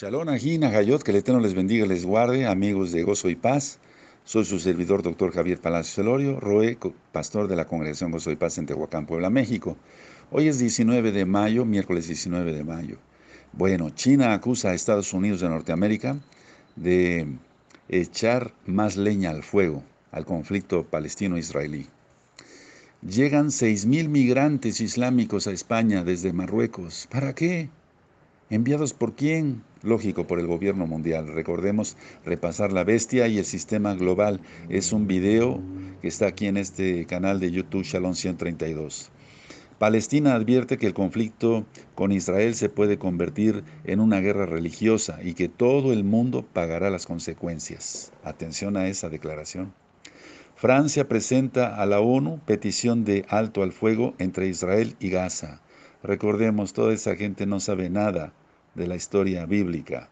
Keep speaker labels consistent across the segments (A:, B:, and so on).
A: Shalom Ajín, Hayot, que el Eterno les bendiga y les guarde, amigos de Gozo y Paz. Soy su servidor, doctor Javier Palacios Celorio, Roe, pastor de la Congregación Gozo y Paz en Tehuacán, Puebla, México. Hoy es 19 de mayo, miércoles 19 de mayo. Bueno, China acusa a Estados Unidos de Norteamérica de echar más leña al fuego al conflicto palestino-israelí. Llegan 6.000 migrantes islámicos a España desde Marruecos. ¿Para qué? ¿Enviados por quién? Lógico, por el gobierno mundial. Recordemos repasar la bestia y el sistema global. Es un video que está aquí en este canal de YouTube Shalom 132. Palestina advierte que el conflicto con Israel se puede convertir en una guerra religiosa y que todo el mundo pagará las consecuencias. Atención a esa declaración. Francia presenta a la ONU petición de alto al fuego entre Israel y Gaza. Recordemos, toda esa gente no sabe nada de la historia bíblica.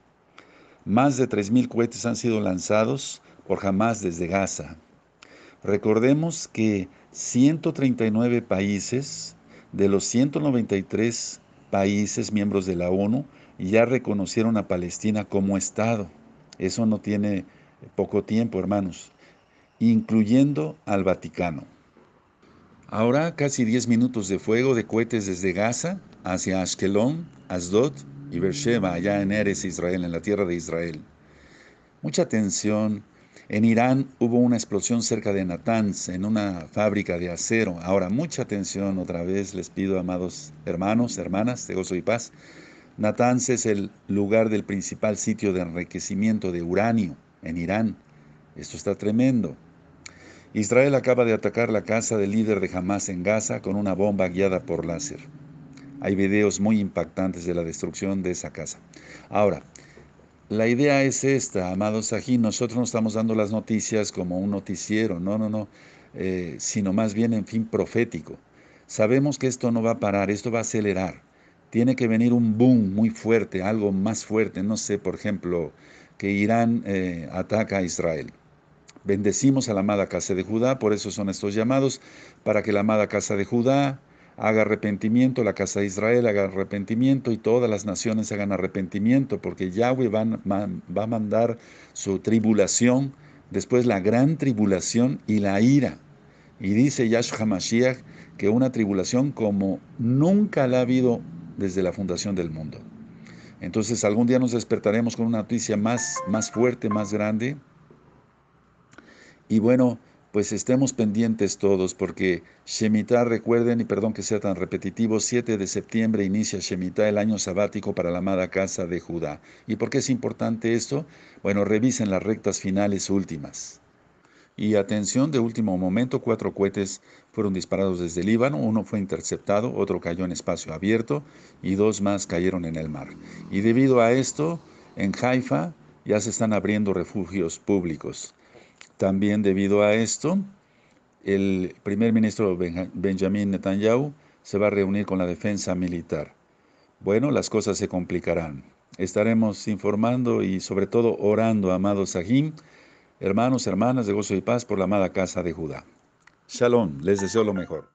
A: Más de 3.000 cohetes han sido lanzados por Hamas desde Gaza. Recordemos que 139 países de los 193 países miembros de la ONU ya reconocieron a Palestina como Estado. Eso no tiene poco tiempo, hermanos, incluyendo al Vaticano. Ahora casi 10 minutos de fuego de cohetes desde Gaza hacia Ashkelon, Asdod y Beersheba, allá en Eres, Israel, en la tierra de Israel. Mucha tensión. En Irán hubo una explosión cerca de Natanz, en una fábrica de acero. Ahora, mucha atención otra vez, les pido, amados hermanos, hermanas de gozo y paz. Natanz es el lugar del principal sitio de enriquecimiento de uranio en Irán. Esto está tremendo. Israel acaba de atacar la casa del líder de Hamas en Gaza con una bomba guiada por láser. Hay videos muy impactantes de la destrucción de esa casa. Ahora, la idea es esta, amados Sajín, nosotros no estamos dando las noticias como un noticiero, no, no, no, eh, sino más bien en fin profético. Sabemos que esto no va a parar, esto va a acelerar. Tiene que venir un boom muy fuerte, algo más fuerte, no sé, por ejemplo, que Irán eh, ataca a Israel. Bendecimos a la amada casa de Judá, por eso son estos llamados, para que la amada casa de Judá haga arrepentimiento, la casa de Israel haga arrepentimiento y todas las naciones hagan arrepentimiento, porque Yahweh va, a mandar su tribulación, después la gran tribulación y la ira. Y dice Yahshua Mashiach que una tribulación como nunca la ha habido desde la fundación del mundo. Entonces algún día nos despertaremos con una noticia más, más fuerte, más grande, y bueno, pues estemos pendientes todos porque Shemitah, recuerden, y perdón que sea tan repetitivo, 7 de septiembre inicia Shemitah, el año sabático para la amada casa de Judá. ¿Y por qué es importante esto? Bueno, revisen las rectas finales últimas. Y atención, de último momento, cuatro cohetes fueron disparados desde Líbano, uno fue interceptado, otro cayó en espacio abierto y dos más cayeron en el mar. Y debido a esto, en Haifa ya se están abriendo refugios públicos. También debido a esto, el primer ministro Benjamin Netanyahu se va a reunir con la defensa militar. Bueno, las cosas se complicarán. Estaremos informando y sobre todo orando, amados Sahim, hermanos, hermanas de gozo y paz por la amada casa de Judá. Shalom, les deseo lo mejor.